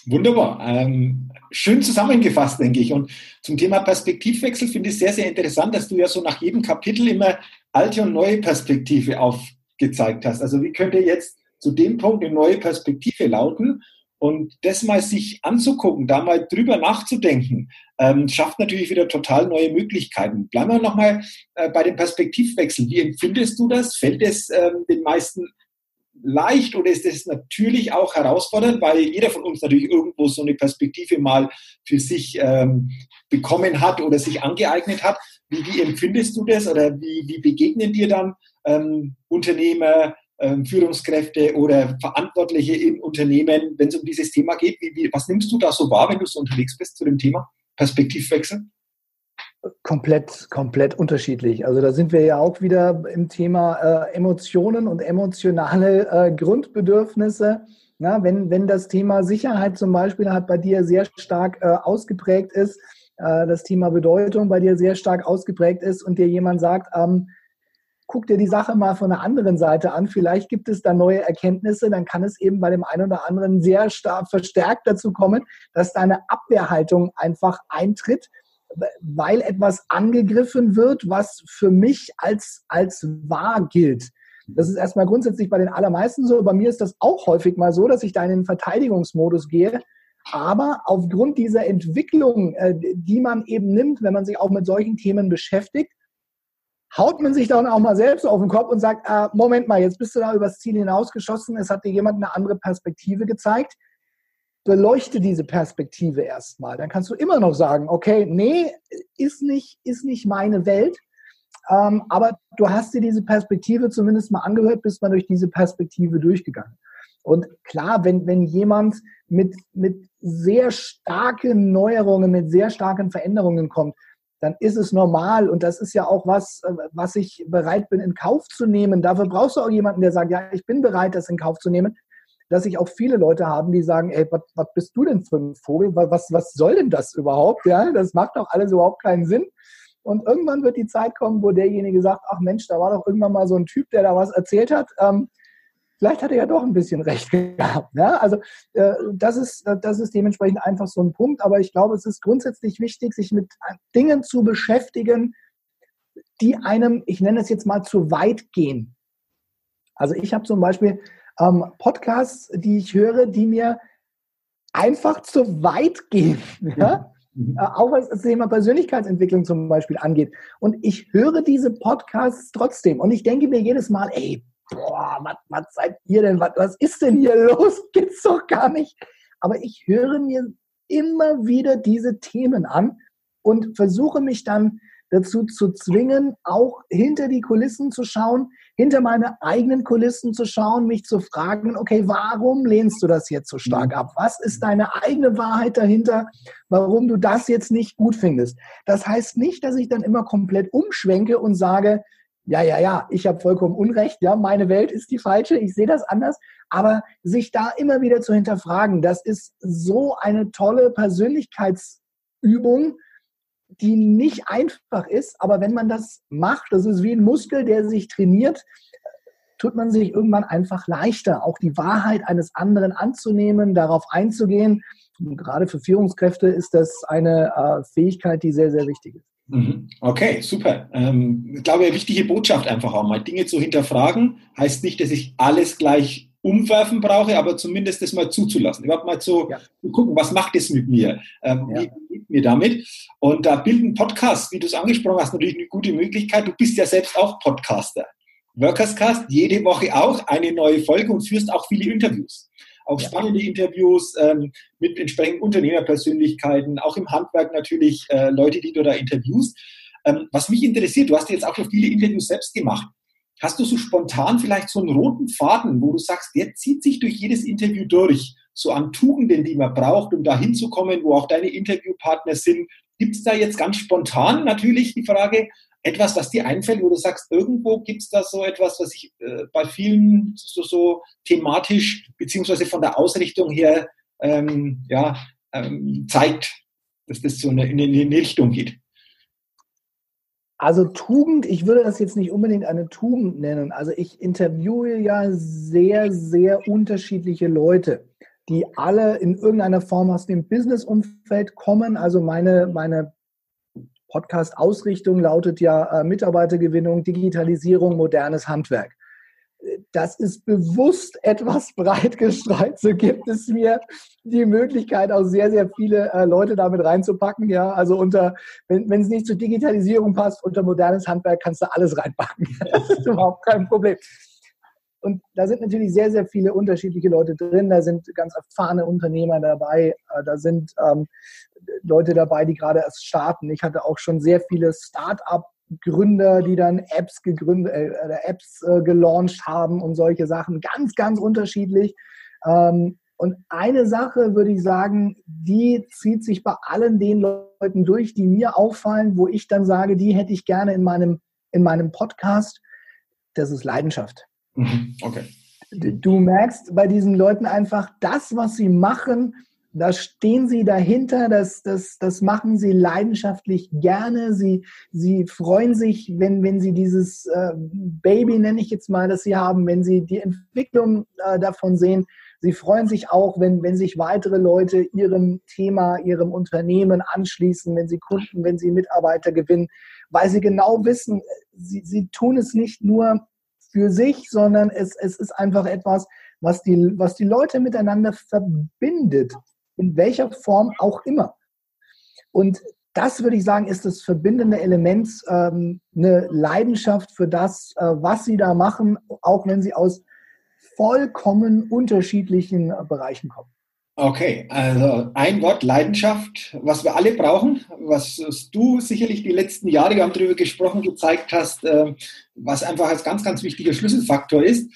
Wunderbar. Ähm, schön zusammengefasst, denke ich. Und zum Thema Perspektivwechsel finde ich sehr, sehr interessant, dass du ja so nach jedem Kapitel immer alte und neue Perspektive aufgezeigt hast. Also wie könnte jetzt zu dem Punkt eine neue Perspektive lauten? Und das mal sich anzugucken, da mal drüber nachzudenken, ähm, schafft natürlich wieder total neue Möglichkeiten. Bleiben wir nochmal äh, bei dem Perspektivwechsel. Wie empfindest du das? Fällt es ähm, den meisten leicht oder ist es natürlich auch herausfordernd, weil jeder von uns natürlich irgendwo so eine Perspektive mal für sich ähm, bekommen hat oder sich angeeignet hat. Wie, wie empfindest du das oder wie, wie begegnen dir dann ähm, Unternehmer, Führungskräfte oder Verantwortliche in Unternehmen, wenn es um dieses Thema geht? Wie, wie, was nimmst du da so wahr, wenn du so unterwegs bist zu dem Thema Perspektivwechsel? Komplett, komplett unterschiedlich. Also da sind wir ja auch wieder im Thema äh, Emotionen und emotionale äh, Grundbedürfnisse. Na, wenn, wenn das Thema Sicherheit zum Beispiel hat bei dir sehr stark äh, ausgeprägt ist, äh, das Thema Bedeutung bei dir sehr stark ausgeprägt ist und dir jemand sagt, ähm, guck dir die Sache mal von der anderen Seite an. Vielleicht gibt es da neue Erkenntnisse. Dann kann es eben bei dem einen oder anderen sehr stark verstärkt dazu kommen, dass deine Abwehrhaltung einfach eintritt, weil etwas angegriffen wird, was für mich als, als wahr gilt. Das ist erstmal grundsätzlich bei den allermeisten so. Bei mir ist das auch häufig mal so, dass ich da in den Verteidigungsmodus gehe. Aber aufgrund dieser Entwicklung, äh, die man eben nimmt, wenn man sich auch mit solchen Themen beschäftigt, haut man sich dann auch mal selbst auf den Kopf und sagt, äh, Moment mal, jetzt bist du da übers Ziel hinausgeschossen, es hat dir jemand eine andere Perspektive gezeigt. Beleuchte diese Perspektive erstmal. Dann kannst du immer noch sagen, okay, nee, ist nicht, ist nicht meine Welt. Ähm, aber du hast dir diese Perspektive zumindest mal angehört, bist mal durch diese Perspektive durchgegangen. Und klar, wenn, wenn jemand mit, mit sehr starken Neuerungen, mit sehr starken Veränderungen kommt, dann ist es normal und das ist ja auch was, äh, was ich bereit bin in Kauf zu nehmen. Dafür brauchst du auch jemanden, der sagt, ja, ich bin bereit, das in Kauf zu nehmen. Dass ich auch viele Leute haben, die sagen, ey, was, bist du denn für ein Vogel? Was, was soll denn das überhaupt? Ja, das macht doch alles überhaupt keinen Sinn. Und irgendwann wird die Zeit kommen, wo derjenige sagt, ach Mensch, da war doch irgendwann mal so ein Typ, der da was erzählt hat. Ähm, vielleicht hat er ja doch ein bisschen recht gehabt. Ja? Also äh, das, ist, das ist dementsprechend einfach so ein Punkt. Aber ich glaube, es ist grundsätzlich wichtig, sich mit Dingen zu beschäftigen, die einem, ich nenne es jetzt mal, zu weit gehen. Also ich habe zum Beispiel ähm, Podcasts, die ich höre, die mir einfach zu weit gehen. Ja? Mhm. Äh, auch was das Thema Persönlichkeitsentwicklung zum Beispiel angeht. Und ich höre diese Podcasts trotzdem. Und ich denke mir jedes Mal, ey, boah, was, seid ihr denn? Was, was ist denn hier los? Geht's doch gar nicht. Aber ich höre mir immer wieder diese Themen an und versuche mich dann dazu zu zwingen, auch hinter die Kulissen zu schauen, hinter meine eigenen Kulissen zu schauen, mich zu fragen, okay, warum lehnst du das jetzt so stark mhm. ab? Was ist deine eigene Wahrheit dahinter, warum du das jetzt nicht gut findest? Das heißt nicht, dass ich dann immer komplett umschwenke und sage, ja, ja, ja, ich habe vollkommen Unrecht, ja, meine Welt ist die falsche, ich sehe das anders, aber sich da immer wieder zu hinterfragen, das ist so eine tolle Persönlichkeits Übung, die nicht einfach ist, aber wenn man das macht, das ist wie ein Muskel, der sich trainiert, tut man sich irgendwann einfach leichter, auch die Wahrheit eines anderen anzunehmen, darauf einzugehen. Und gerade für Führungskräfte ist das eine äh, Fähigkeit, die sehr, sehr wichtig ist. Mhm. Okay, super. Ähm, ich glaube, eine wichtige Botschaft einfach auch mal. Dinge zu hinterfragen heißt nicht, dass ich alles gleich umwerfen brauche, aber zumindest das mal zuzulassen. Überhaupt mal zu ja. gucken, was macht es mit mir? Ähm, ja. Wie geht mir damit? Und da bilden Podcasts, wie du es angesprochen hast, natürlich eine gute Möglichkeit. Du bist ja selbst auch Podcaster. Workerscast, jede Woche auch eine neue Folge und führst auch viele Interviews. Auch ja. spannende Interviews ähm, mit entsprechenden Unternehmerpersönlichkeiten, auch im Handwerk natürlich äh, Leute, die du da interviewst. Ähm, was mich interessiert, du hast jetzt auch schon viele Interviews selbst gemacht. Hast du so spontan vielleicht so einen roten Faden, wo du sagst, der zieht sich durch jedes Interview durch, so an Tugenden, die man braucht, um da hinzukommen, wo auch deine Interviewpartner sind? Gibt es da jetzt ganz spontan natürlich die Frage, etwas, was dir einfällt, wo du sagst, irgendwo gibt es da so etwas, was sich äh, bei vielen so, so, thematisch beziehungsweise von der Ausrichtung her ähm, ja, ähm, zeigt, dass das so in eine Richtung geht? Also Tugend, ich würde das jetzt nicht unbedingt eine Tugend nennen. Also ich interviewe ja sehr, sehr unterschiedliche Leute, die alle in irgendeiner Form aus dem Business-Umfeld kommen. Also meine, meine Podcast-Ausrichtung lautet ja äh, Mitarbeitergewinnung, Digitalisierung, modernes Handwerk. Das ist bewusst etwas breit gestreut. So gibt es mir die Möglichkeit, auch sehr, sehr viele äh, Leute damit reinzupacken. Ja, also unter, wenn es nicht zur Digitalisierung passt, unter modernes Handwerk kannst du alles reinpacken. Das ist überhaupt kein Problem. Und da sind natürlich sehr, sehr viele unterschiedliche Leute drin. Da sind ganz erfahrene Unternehmer dabei. Äh, da sind ähm, Leute dabei, die gerade erst starten. Ich hatte auch schon sehr viele Start-up-Gründer, die dann Apps gegründet, äh, Apps äh, gelauncht haben und solche Sachen. Ganz, ganz unterschiedlich. Ähm, und eine Sache würde ich sagen, die zieht sich bei allen den Leuten durch, die mir auffallen, wo ich dann sage, die hätte ich gerne in meinem, in meinem Podcast. Das ist Leidenschaft. Mhm. Okay. Du merkst bei diesen Leuten einfach, das, was sie machen, da stehen sie dahinter, das, das, das machen sie leidenschaftlich gerne. Sie, sie freuen sich, wenn, wenn sie dieses äh, Baby, nenne ich jetzt mal, das sie haben, wenn sie die Entwicklung äh, davon sehen. Sie freuen sich auch, wenn, wenn sich weitere Leute ihrem Thema, ihrem Unternehmen anschließen, wenn sie Kunden, wenn sie Mitarbeiter gewinnen, weil sie genau wissen, sie, sie tun es nicht nur für sich, sondern es, es ist einfach etwas, was die, was die Leute miteinander verbindet, in welcher Form auch immer. Und das würde ich sagen, ist das verbindende Element, ähm, eine Leidenschaft für das, äh, was sie da machen, auch wenn sie aus vollkommen unterschiedlichen äh, Bereichen kommen. Okay, also ein Wort Leidenschaft, was wir alle brauchen, was du sicherlich die letzten Jahre, wir haben darüber gesprochen, gezeigt hast, äh, was einfach als ganz, ganz wichtiger Schlüsselfaktor ist.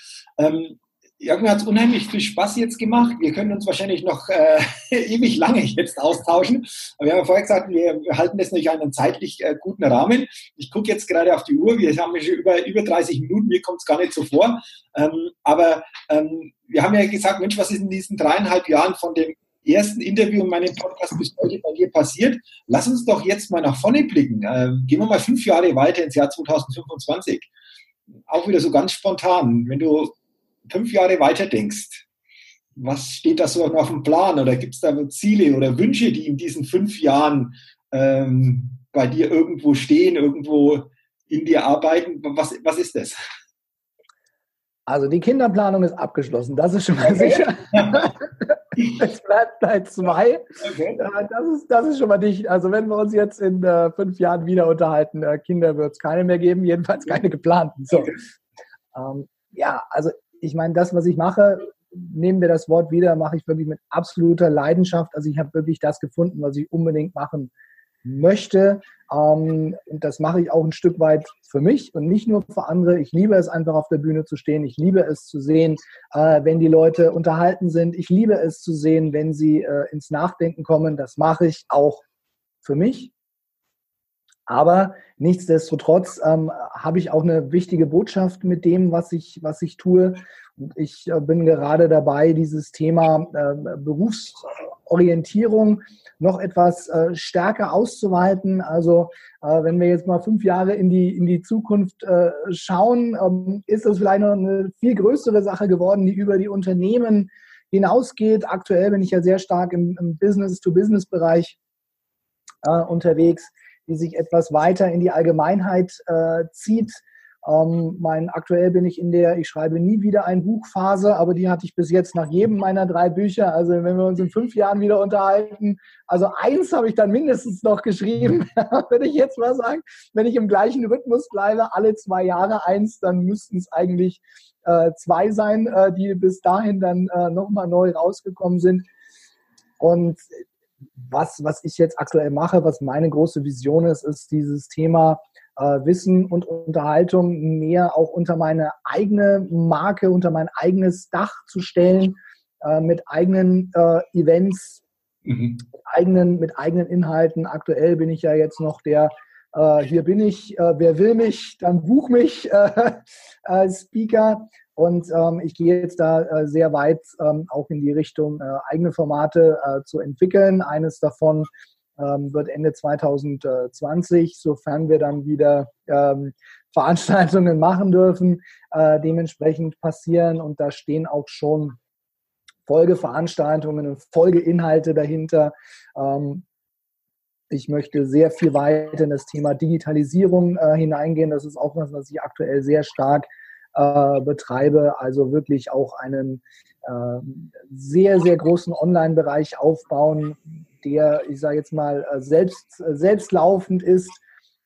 Ähm, irgendwie hat es unheimlich viel Spaß jetzt gemacht. Wir können uns wahrscheinlich noch äh, ewig lange jetzt austauschen. Aber wir haben ja vorher gesagt, wir halten das natürlich einen zeitlich äh, guten Rahmen. Ich gucke jetzt gerade auf die Uhr. Wir haben schon über, über 30 Minuten. Mir kommt es gar nicht so vor. Ähm, aber ähm, wir haben ja gesagt, Mensch, was ist in diesen dreieinhalb Jahren von dem ersten Interview in meinem Podcast bis heute bei dir passiert? Lass uns doch jetzt mal nach vorne blicken. Ähm, gehen wir mal fünf Jahre weiter ins Jahr 2025. Auch wieder so ganz spontan. Wenn du fünf Jahre weiter denkst, was steht da so noch auf dem Plan? Oder gibt es da Ziele oder Wünsche, die in diesen fünf Jahren ähm, bei dir irgendwo stehen, irgendwo in dir arbeiten? Was, was ist das? Also die Kinderplanung ist abgeschlossen, das ist schon mal okay. sicher. es bleibt bei zwei. Okay. Äh, das, ist, das ist schon mal dicht. Also wenn wir uns jetzt in äh, fünf Jahren wieder unterhalten, äh, Kinder wird es keine mehr geben, jedenfalls keine geplanten. So. Okay. Ähm, ja, also ich meine, das, was ich mache, nehmen wir das Wort wieder, mache ich wirklich mit absoluter Leidenschaft. Also ich habe wirklich das gefunden, was ich unbedingt machen möchte. Ähm, und das mache ich auch ein Stück weit für mich und nicht nur für andere. Ich liebe es einfach auf der Bühne zu stehen. Ich liebe es zu sehen, äh, wenn die Leute unterhalten sind. Ich liebe es zu sehen, wenn sie äh, ins Nachdenken kommen. Das mache ich auch für mich. Aber nichtsdestotrotz ähm, habe ich auch eine wichtige Botschaft mit dem, was ich, was ich tue. Und ich äh, bin gerade dabei, dieses Thema äh, Berufs Orientierung noch etwas äh, stärker auszuweiten. Also äh, wenn wir jetzt mal fünf Jahre in die, in die Zukunft äh, schauen, ähm, ist das vielleicht noch eine viel größere Sache geworden, die über die Unternehmen hinausgeht. Aktuell bin ich ja sehr stark im, im Business-to-Business-Bereich äh, unterwegs, die sich etwas weiter in die Allgemeinheit äh, zieht. Ähm, mein, aktuell bin ich in der Ich schreibe nie wieder ein Buchphase, aber die hatte ich bis jetzt nach jedem meiner drei Bücher. Also wenn wir uns in fünf Jahren wieder unterhalten, also eins habe ich dann mindestens noch geschrieben, würde ich jetzt mal sagen. Wenn ich im gleichen Rhythmus bleibe, alle zwei Jahre eins, dann müssten es eigentlich äh, zwei sein, äh, die bis dahin dann äh, nochmal neu rausgekommen sind. Und was, was ich jetzt aktuell mache, was meine große Vision ist, ist dieses Thema äh, Wissen und Unterhaltung mehr auch unter meine eigene Marke, unter mein eigenes Dach zu stellen, äh, mit eigenen äh, Events, mhm. eigenen, mit eigenen Inhalten. Aktuell bin ich ja jetzt noch der äh, hier bin ich, äh, wer will mich, dann buch mich äh, als Speaker. Und ähm, ich gehe jetzt da äh, sehr weit ähm, auch in die Richtung, äh, eigene Formate äh, zu entwickeln. Eines davon ähm, wird Ende 2020, sofern wir dann wieder ähm, Veranstaltungen machen dürfen, äh, dementsprechend passieren. Und da stehen auch schon Folgeveranstaltungen und Folgeinhalte dahinter. Ähm, ich möchte sehr viel weiter in das Thema Digitalisierung äh, hineingehen. Das ist auch was, was ich aktuell sehr stark äh, betreibe. Also wirklich auch einen äh, sehr, sehr großen Online-Bereich aufbauen, der, ich sage jetzt mal, äh, selbst, äh, selbstlaufend ist.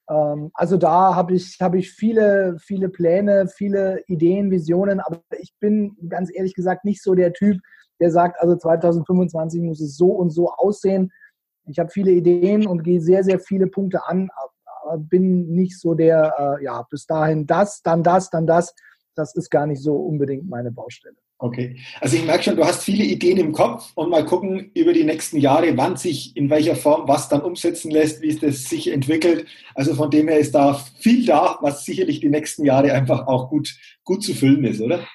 Ähm, also da habe ich, hab ich viele, viele Pläne, viele Ideen, Visionen, aber ich bin ganz ehrlich gesagt nicht so der Typ, der sagt, also 2025 muss es so und so aussehen ich habe viele Ideen und gehe sehr, sehr viele Punkte an, bin nicht so der, ja, bis dahin das, dann das, dann das. Das ist gar nicht so unbedingt meine Baustelle. Okay, also ich merke schon, du hast viele Ideen im Kopf und mal gucken über die nächsten Jahre, wann sich in welcher Form was dann umsetzen lässt, wie es das sich entwickelt. Also von dem her ist da viel da, was sicherlich die nächsten Jahre einfach auch gut, gut zu füllen ist, oder?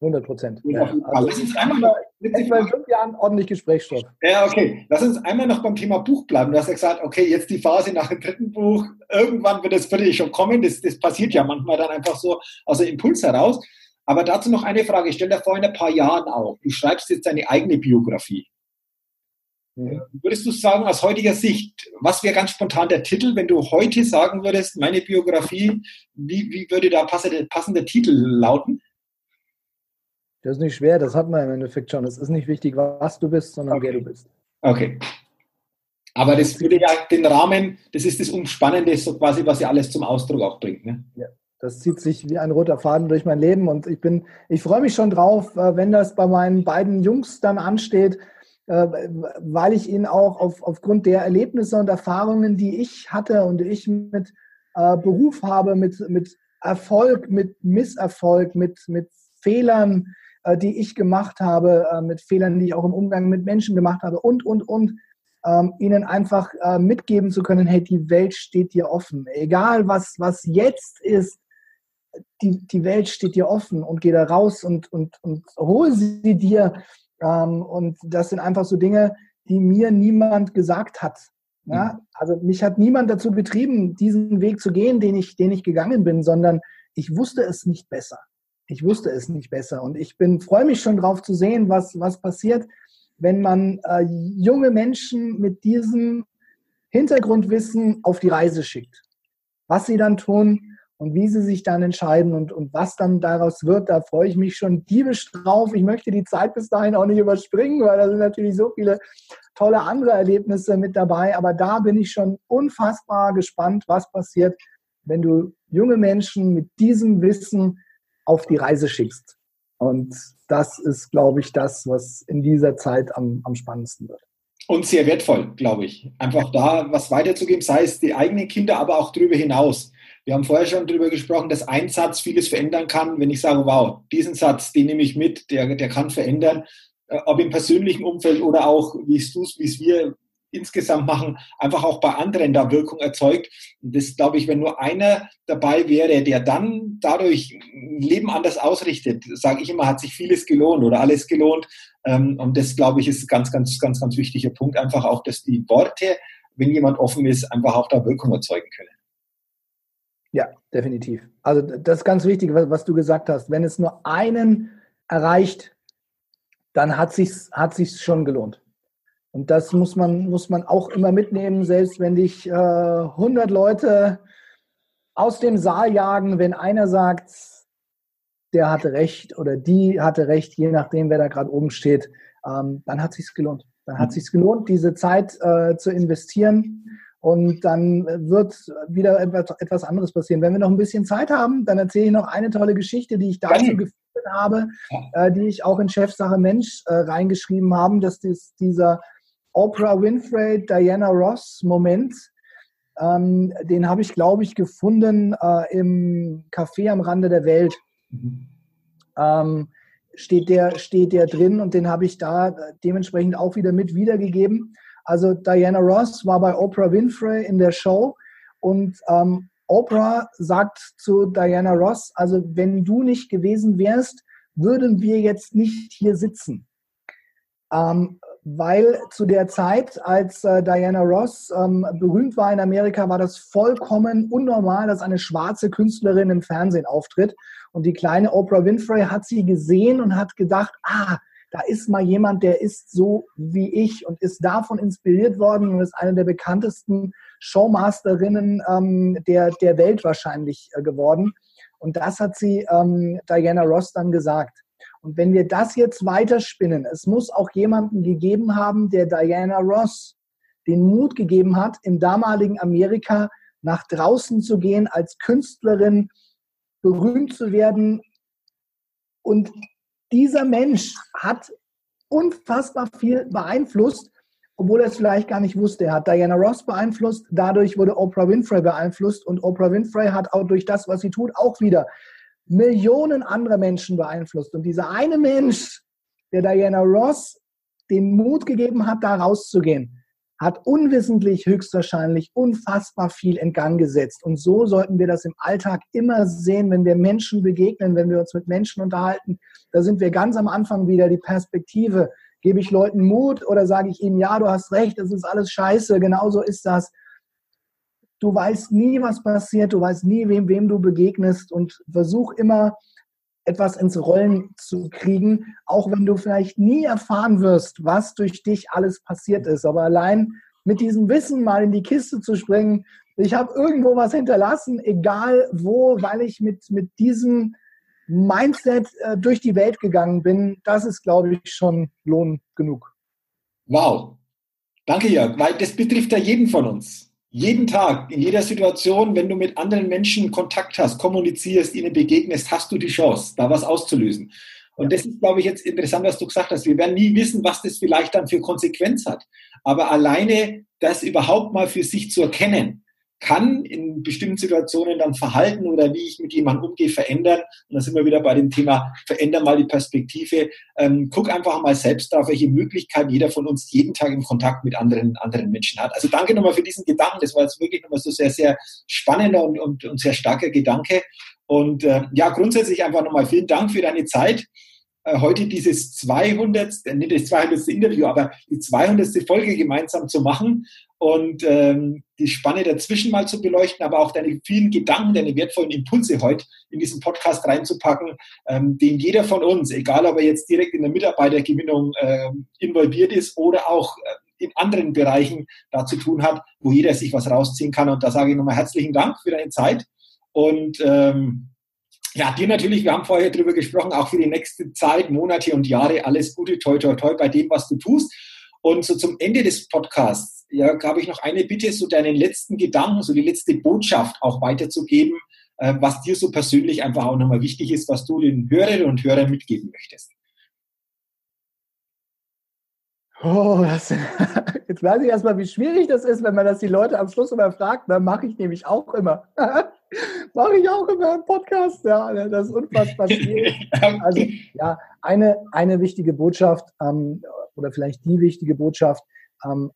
100 Prozent. Ja. Also Lass uns einmal noch, etwa in fünf Jahren ordentlich Gesprächsstoff. Ja, okay. Lass uns einmal noch beim Thema Buch bleiben. Du hast ja gesagt, okay, jetzt die Phase nach dem dritten Buch. Irgendwann wird es für schon kommen. Das, das passiert ja manchmal dann einfach so aus dem Impuls heraus. Aber dazu noch eine Frage. Ich stelle dir vor, in ein paar Jahren auch. Du schreibst jetzt deine eigene Biografie. Mhm. Würdest du sagen, aus heutiger Sicht, was wäre ganz spontan der Titel, wenn du heute sagen würdest, meine Biografie, wie, wie würde da passende, passender Titel lauten? Das ist nicht schwer, das hat man im Endeffekt schon. Es ist nicht wichtig, was du bist, sondern okay. wer du bist. Okay. Aber das würde ja den Rahmen, das ist das Umspannende, so quasi, was ja alles zum Ausdruck auch bringt. Ne? Ja, das zieht sich wie ein roter Faden durch mein Leben und ich bin, ich freue mich schon drauf, äh, wenn das bei meinen beiden Jungs dann ansteht, äh, weil ich ihnen auch auf, aufgrund der Erlebnisse und Erfahrungen, die ich hatte und ich mit äh, Beruf habe, mit, mit Erfolg, mit Misserfolg, mit, mit Fehlern, äh, die ich gemacht habe, äh, mit Fehlern, die ich auch im Umgang mit Menschen gemacht habe und, und, und, ähm, ihnen einfach äh, mitgeben zu können, hey, die Welt steht dir offen. Egal, was, was jetzt ist, die, die Welt steht dir offen und geh da raus und, und, und hol sie dir. Ähm, und das sind einfach so Dinge, die mir niemand gesagt hat. Ja? Mhm. Also mich hat niemand dazu betrieben, diesen Weg zu gehen, den ich, den ich gegangen bin, sondern ich wusste es nicht besser ich wusste es nicht besser. Und ich bin, freue mich schon drauf zu sehen, was, was passiert, wenn man äh, junge Menschen mit diesem Hintergrundwissen auf die Reise schickt. Was sie dann tun und wie sie sich dann entscheiden und, und was dann daraus wird, da freue ich mich schon diebisch drauf. Ich möchte die Zeit bis dahin auch nicht überspringen, weil da sind natürlich so viele tolle andere Erlebnisse mit dabei. Aber da bin ich schon unfassbar gespannt, was passiert, wenn du junge Menschen mit diesem Wissen auf die Reise schickst. Und das ist, glaube ich, das, was in dieser Zeit am, am spannendsten wird. Und sehr wertvoll, glaube ich. Einfach da was weiterzugeben, sei es die eigenen Kinder, aber auch darüber hinaus. Wir haben vorher schon darüber gesprochen, dass ein Satz vieles verändern kann. Wenn ich sage, wow, diesen Satz, den nehme ich mit, der, der kann verändern, äh, ob im persönlichen Umfeld oder auch, wie es du, wie es wir insgesamt machen, einfach auch bei anderen da Wirkung erzeugt. Und das glaube ich, wenn nur einer dabei wäre, der dann dadurch ein Leben anders ausrichtet, sage ich immer, hat sich vieles gelohnt oder alles gelohnt. Ähm, und das glaube ich ist ein ganz, ganz, ganz, ganz wichtiger Punkt, einfach auch, dass die Worte, wenn jemand offen ist, einfach auch da Wirkung erzeugen können. Ja, definitiv. Also das ist ganz wichtig, was, du gesagt hast. Wenn es nur einen erreicht, dann hat sich's, hat sich's schon gelohnt. Und das muss man, muss man auch immer mitnehmen, selbst wenn dich äh, 100 Leute aus dem Saal jagen, wenn einer sagt, der hatte recht oder die hatte recht, je nachdem, wer da gerade oben steht, ähm, dann hat sich's gelohnt. Dann hat mhm. sich's gelohnt, diese Zeit äh, zu investieren und dann wird wieder etwas anderes passieren. Wenn wir noch ein bisschen Zeit haben, dann erzähle ich noch eine tolle Geschichte, die ich dazu gefunden habe, äh, die ich auch in Chefsache Mensch äh, reingeschrieben habe. Das ist dieser Oprah Winfrey, Diana Ross Moment. Ähm, den habe ich, glaube ich, gefunden äh, im Café am Rande der Welt. Mhm. Ähm, steht, der, steht der drin und den habe ich da dementsprechend auch wieder mit wiedergegeben. Also Diana Ross war bei Oprah Winfrey in der Show und ähm, Oprah sagt zu Diana Ross, also wenn du nicht gewesen wärst, würden wir jetzt nicht hier sitzen. Ähm, weil zu der Zeit, als äh, Diana Ross ähm, berühmt war in Amerika, war das vollkommen unnormal, dass eine schwarze Künstlerin im Fernsehen auftritt. Und die kleine Oprah Winfrey hat sie gesehen und hat gedacht, ah, da ist mal jemand, der ist so wie ich und ist davon inspiriert worden und ist eine der bekanntesten Showmasterinnen ähm, der, der Welt wahrscheinlich äh, geworden. Und das hat sie ähm, Diana Ross dann gesagt. Und wenn wir das jetzt weiterspinnen, es muss auch jemanden gegeben haben, der Diana Ross den Mut gegeben hat, im damaligen Amerika nach draußen zu gehen, als Künstlerin berühmt zu werden und dieser Mensch hat unfassbar viel beeinflusst, obwohl er es vielleicht gar nicht wusste. Er hat Diana Ross beeinflusst, dadurch wurde Oprah Winfrey beeinflusst und Oprah Winfrey hat auch durch das, was sie tut, auch wieder Millionen andere Menschen beeinflusst. Und dieser eine Mensch, der Diana Ross den Mut gegeben hat, da rauszugehen, hat unwissentlich höchstwahrscheinlich unfassbar viel in Gang gesetzt. Und so sollten wir das im Alltag immer sehen, wenn wir Menschen begegnen, wenn wir uns mit Menschen unterhalten. Da sind wir ganz am Anfang wieder die Perspektive. Gebe ich Leuten Mut oder sage ich ihnen, ja, du hast recht, das ist alles scheiße, genauso ist das. Du weißt nie, was passiert, du weißt nie, wem, wem du begegnest und versuch immer, etwas ins Rollen zu kriegen, auch wenn du vielleicht nie erfahren wirst, was durch dich alles passiert ist. Aber allein mit diesem Wissen mal in die Kiste zu springen, ich habe irgendwo was hinterlassen, egal wo, weil ich mit, mit diesem Mindset äh, durch die Welt gegangen bin, das ist, glaube ich, schon Lohn genug. Wow. Danke, Jörg, weil das betrifft ja jeden von uns jeden Tag, in jeder Situation, wenn du mit anderen Menschen Kontakt hast, kommunizierst, ihnen begegnest, hast du die Chance, da was auszulösen. Und das ist, glaube ich, jetzt interessant, was du gesagt hast. Wir werden nie wissen, was das vielleicht dann für Konsequenz hat. Aber alleine das überhaupt mal für sich zu erkennen, kann in bestimmten Situationen dann Verhalten oder wie ich mit jemandem umgehe verändern. Und da sind wir wieder bei dem Thema, verändern mal die Perspektive. Ähm, guck einfach mal selbst drauf, welche Möglichkeit jeder von uns jeden Tag im Kontakt mit anderen, anderen Menschen hat. Also danke nochmal für diesen Gedanken. Das war jetzt wirklich nochmal so sehr, sehr spannender und, und, und sehr starker Gedanke. Und äh, ja, grundsätzlich einfach nochmal vielen Dank für deine Zeit heute dieses 200, nicht das 200. Interview, aber die 200. Folge gemeinsam zu machen und ähm, die Spanne dazwischen mal zu beleuchten, aber auch deine vielen Gedanken, deine wertvollen Impulse heute in diesen Podcast reinzupacken, ähm, den jeder von uns, egal ob er jetzt direkt in der Mitarbeitergewinnung äh, involviert ist oder auch äh, in anderen Bereichen da zu tun hat, wo jeder sich was rausziehen kann. Und da sage ich nochmal herzlichen Dank für deine Zeit und ähm, ja, dir natürlich, wir haben vorher drüber gesprochen, auch für die nächste Zeit, Monate und Jahre alles Gute, toi, toi, toi bei dem, was du tust. Und so zum Ende des Podcasts, ja, habe ich noch eine Bitte, so deinen letzten Gedanken, so die letzte Botschaft auch weiterzugeben, äh, was dir so persönlich einfach auch nochmal wichtig ist, was du den Hörerinnen und Hörern mitgeben möchtest. Oh, das, jetzt weiß ich erstmal, wie schwierig das ist, wenn man das die Leute am Schluss immer fragt. Dann mache ich nämlich auch immer. mache ich auch immer im Podcast. Ja, das ist unfassbar schwierig. Also, ja, eine, eine wichtige Botschaft ähm, oder vielleicht die wichtige Botschaft. Ähm,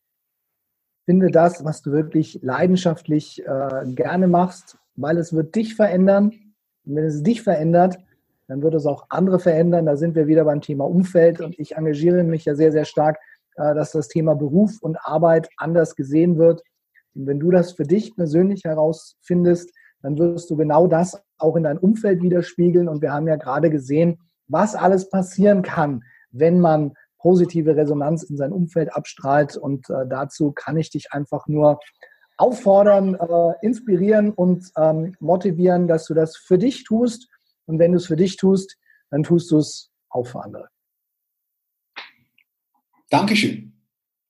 finde das, was du wirklich leidenschaftlich äh, gerne machst, weil es wird dich verändern. Und wenn es dich verändert, dann wird es auch andere verändern. Da sind wir wieder beim Thema Umfeld und ich engagiere mich ja sehr, sehr stark, äh, dass das Thema Beruf und Arbeit anders gesehen wird. Und wenn du das für dich persönlich herausfindest, dann wirst du genau das auch in dein Umfeld widerspiegeln. Und wir haben ja gerade gesehen, was alles passieren kann, wenn man positive Resonanz in sein Umfeld abstrahlt. Und äh, dazu kann ich dich einfach nur auffordern, äh, inspirieren und ähm, motivieren, dass du das für dich tust. Und wenn du es für dich tust, dann tust du es auch für andere. Dankeschön.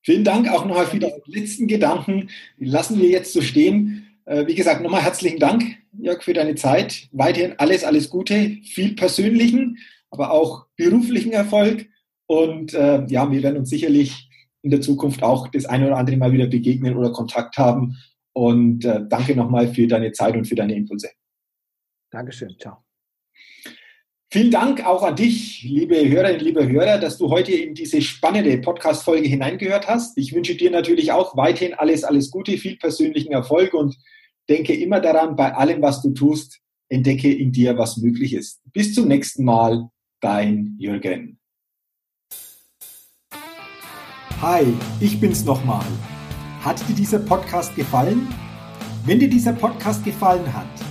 Vielen Dank auch nochmal für die letzten Gedanken. Die lassen wir jetzt so stehen. Äh, wie gesagt, nochmal herzlichen Dank, Jörg, für deine Zeit. Weiterhin alles, alles Gute, viel persönlichen, aber auch beruflichen Erfolg. Und äh, ja, wir werden uns sicherlich in der Zukunft auch das eine oder andere Mal wieder begegnen oder Kontakt haben. Und äh, danke nochmal für deine Zeit und für deine Impulse. Dankeschön. Ciao. Vielen Dank auch an dich, liebe Hörerinnen, liebe Hörer, dass du heute in diese spannende Podcast-Folge hineingehört hast. Ich wünsche dir natürlich auch weiterhin alles, alles Gute, viel persönlichen Erfolg und denke immer daran, bei allem, was du tust, entdecke in dir, was möglich ist. Bis zum nächsten Mal, dein Jürgen. Hi, ich bin's nochmal. Hat dir dieser Podcast gefallen? Wenn dir dieser Podcast gefallen hat,